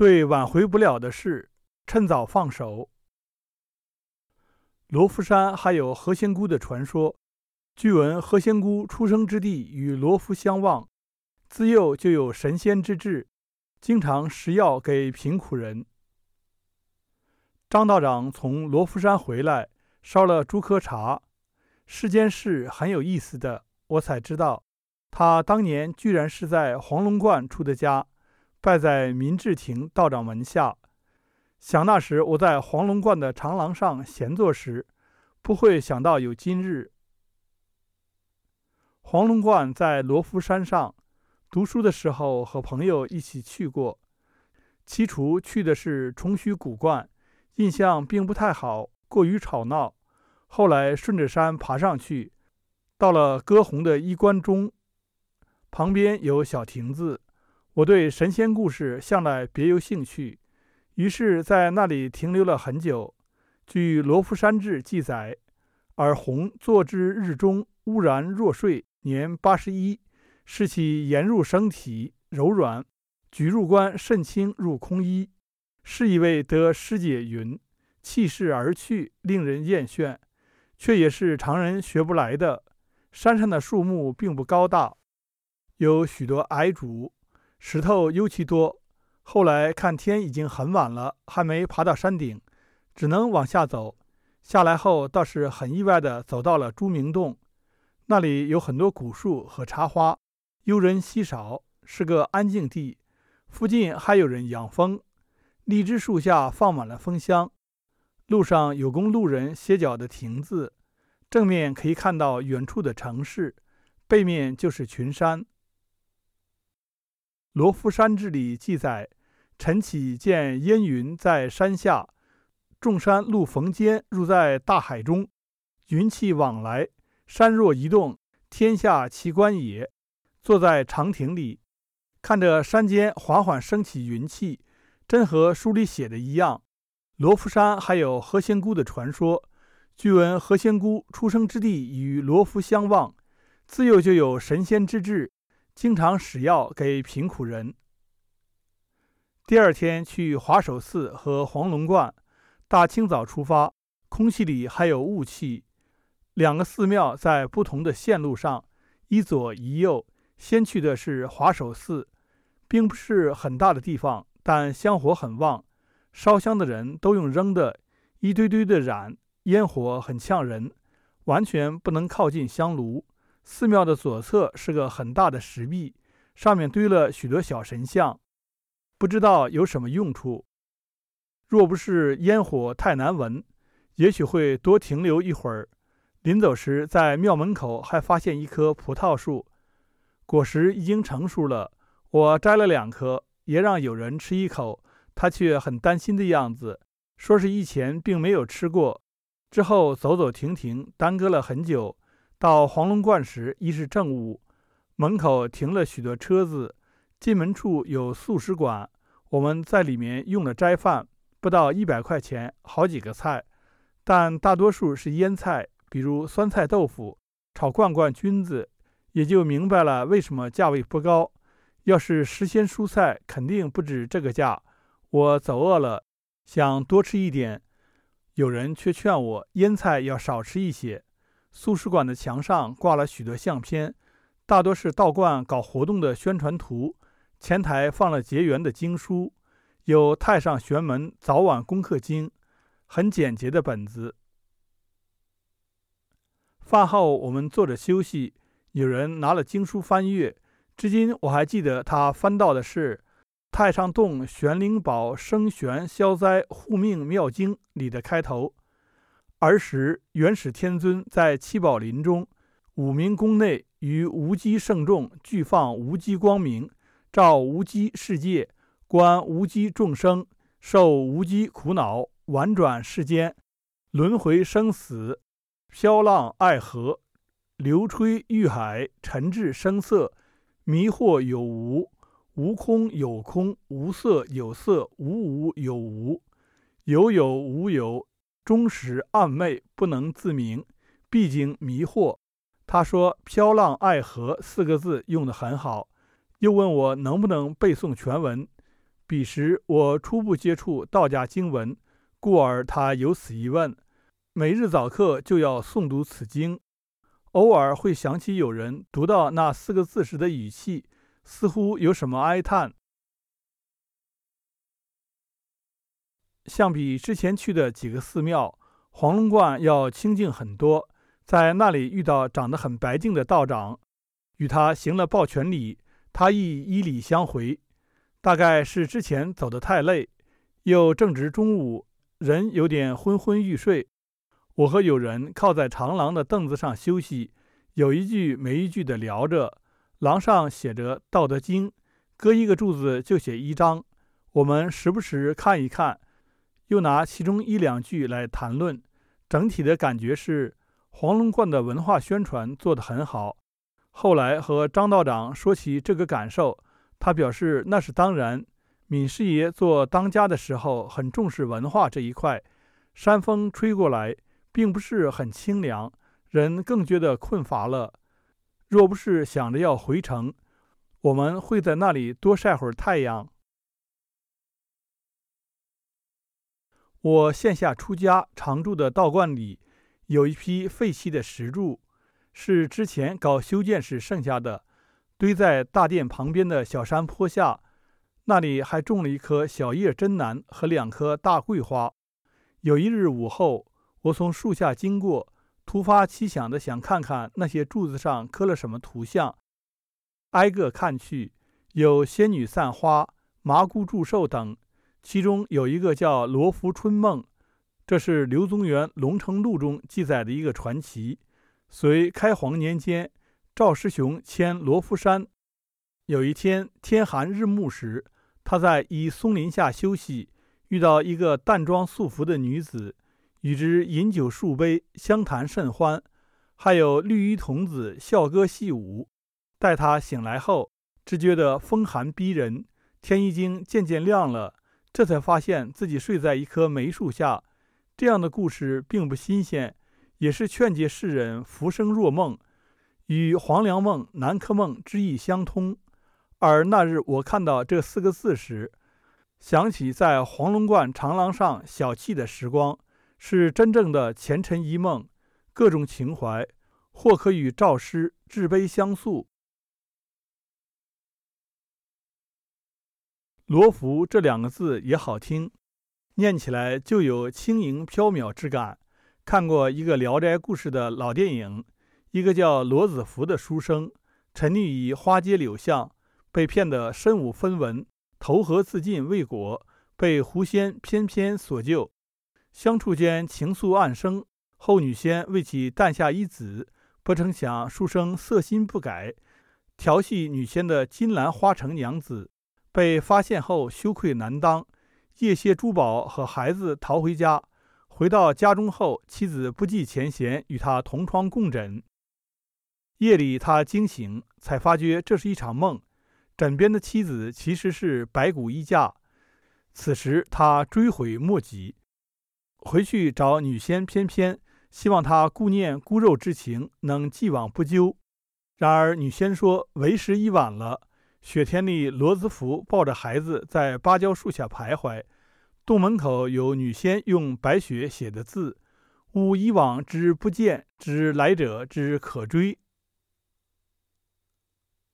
对挽回不了的事，趁早放手。罗浮山还有何仙姑的传说。据闻何仙姑出生之地与罗浮相望，自幼就有神仙之志，经常食药给贫苦人。张道长从罗浮山回来，烧了朱科茶。世间事很有意思的，我才知道，他当年居然是在黄龙观出的家，拜在明志亭道长门下。想那时我在黄龙观的长廊上闲坐时，不会想到有今日。黄龙观在罗浮山上，读书的时候和朋友一起去过，起初去的是崇虚古观。印象并不太好，过于吵闹。后来顺着山爬上去，到了歌红的衣冠中，旁边有小亭子。我对神仙故事向来别有兴趣，于是在那里停留了很久。据《罗浮山志》记载，尔红坐之日中，乌然若睡，年八十一。视其颜入生体，柔软，举入关甚轻，入空衣。是一位得师姐云，弃世而去，令人艳羡，却也是常人学不来的。山上的树木并不高大，有许多矮竹，石头尤其多。后来看天已经很晚了，还没爬到山顶，只能往下走。下来后倒是很意外的走到了朱明洞，那里有很多古树和茶花，游人稀少，是个安静地。附近还有人养蜂。荔枝树下放满了蜂箱，路上有供路人歇脚的亭子，正面可以看到远处的城市，背面就是群山。《罗浮山志》里记载，晨起见烟云在山下，众山路逢间，入在大海中，云气往来，山若移动，天下奇观也。坐在长亭里，看着山间缓缓升起云气。真和书里写的一样，罗浮山还有何仙姑的传说。据闻何仙姑出生之地与罗浮相望，自幼就有神仙之志，经常使药给贫苦人。第二天去华首寺和黄龙观，大清早出发，空气里还有雾气。两个寺庙在不同的线路上，一左一右。先去的是华首寺，并不是很大的地方。但香火很旺，烧香的人都用扔的，一堆堆的燃，烟火很呛人，完全不能靠近香炉。寺庙的左侧是个很大的石壁，上面堆了许多小神像，不知道有什么用处。若不是烟火太难闻，也许会多停留一会儿。临走时，在庙门口还发现一棵葡萄树，果实已经成熟了，我摘了两颗。也让有人吃一口，他却很担心的样子，说是以前并没有吃过。之后走走停停，耽搁了很久。到黄龙观时已是正午，门口停了许多车子，进门处有素食馆，我们在里面用了斋饭，不到一百块钱，好几个菜，但大多数是腌菜，比如酸菜豆腐、炒罐罐菌子，也就明白了为什么价位不高。要是时鲜蔬菜，肯定不止这个价。我走饿了，想多吃一点，有人却劝我腌菜要少吃一些。素食馆的墙上挂了许多相片，大多是道观搞活动的宣传图。前台放了结缘的经书，有《太上玄门早晚功课经》，很简洁的本子。饭后我们坐着休息，有人拿了经书翻阅。至今我还记得他翻到的是《太上洞玄灵宝生玄消灾护命妙经》里的开头。儿时元始天尊在七宝林中，五明宫内于无极圣众俱放无极光明，照无极世界，观无极众生，受无极苦恼，婉转世间，轮回生死，飘浪爱河，流吹欲海，沉滞声色。迷惑有无，无空有空，无色有色，无无有无，有有无有，终始暗昧，不能自明，毕竟迷惑。他说“飘浪爱河”四个字用得很好，又问我能不能背诵全文。彼时我初步接触道家经文，故而他有此一问。每日早课就要诵读此经，偶尔会想起有人读到那四个字时的语气，似乎有什么哀叹。相比之前去的几个寺庙，黄龙观要清静很多。在那里遇到长得很白净的道长，与他行了抱拳礼，他亦依礼相回。大概是之前走得太累，又正值中午，人有点昏昏欲睡。我和友人靠在长廊的凳子上休息，有一句没一句的聊着。廊上写着《道德经》，隔一个柱子就写一章。我们时不时看一看，又拿其中一两句来谈论。整体的感觉是黄龙观的文化宣传做得很好。后来和张道长说起这个感受。他表示那是当然。闵师爷做当家的时候很重视文化这一块。山风吹过来，并不是很清凉，人更觉得困乏了。若不是想着要回城，我们会在那里多晒会儿太阳。我线下出家常住的道观里，有一批废弃的石柱，是之前搞修建时剩下的。堆在大殿旁边的小山坡下，那里还种了一棵小叶真楠和两棵大桂花。有一日午后，我从树下经过，突发奇想的想看看那些柱子上刻了什么图像。挨个看去，有仙女散花、麻姑祝寿等，其中有一个叫罗浮春梦，这是刘宗元《龙城录》中记载的一个传奇。隋开皇年间。赵师雄迁罗浮山，有一天天寒日暮时，他在一松林下休息，遇到一个淡妆素服的女子，与之饮酒数杯，相谈甚欢。还有绿衣童子笑歌戏舞。待他醒来后，只觉得风寒逼人，天已经渐渐亮了，这才发现自己睡在一棵梅树下。这样的故事并不新鲜，也是劝诫世人浮生若梦。与黄粱梦、南柯梦之意相通，而那日我看到这四个字时，想起在黄龙观长廊上小憩的时光，是真正的前尘一梦，各种情怀，或可与赵师至悲相诉。罗浮这两个字也好听，念起来就有轻盈飘渺之感。看过一个《聊斋故事》的老电影。一个叫罗子福的书生，沉溺于花街柳巷，被骗得身无分文，投河自尽未果，被狐仙翩翩所救。相处间情愫暗生，后女仙为其诞下一子，不成想书生色心不改，调戏女仙的金兰花城娘子，被发现后羞愧难当，夜卸珠宝和孩子逃回家。回到家中后，妻子不计前嫌，与他同床共枕。夜里，他惊醒，才发觉这是一场梦。枕边的妻子其实是白骨衣架。此时，他追悔莫及，回去找女仙翩翩，希望她顾念孤肉之情，能既往不咎。然而，女仙说为时已晚了。雪天里，罗斯福抱着孩子在芭蕉树下徘徊，洞门口有女仙用白雪写的字：“吾以往之不见，之来者之可追。”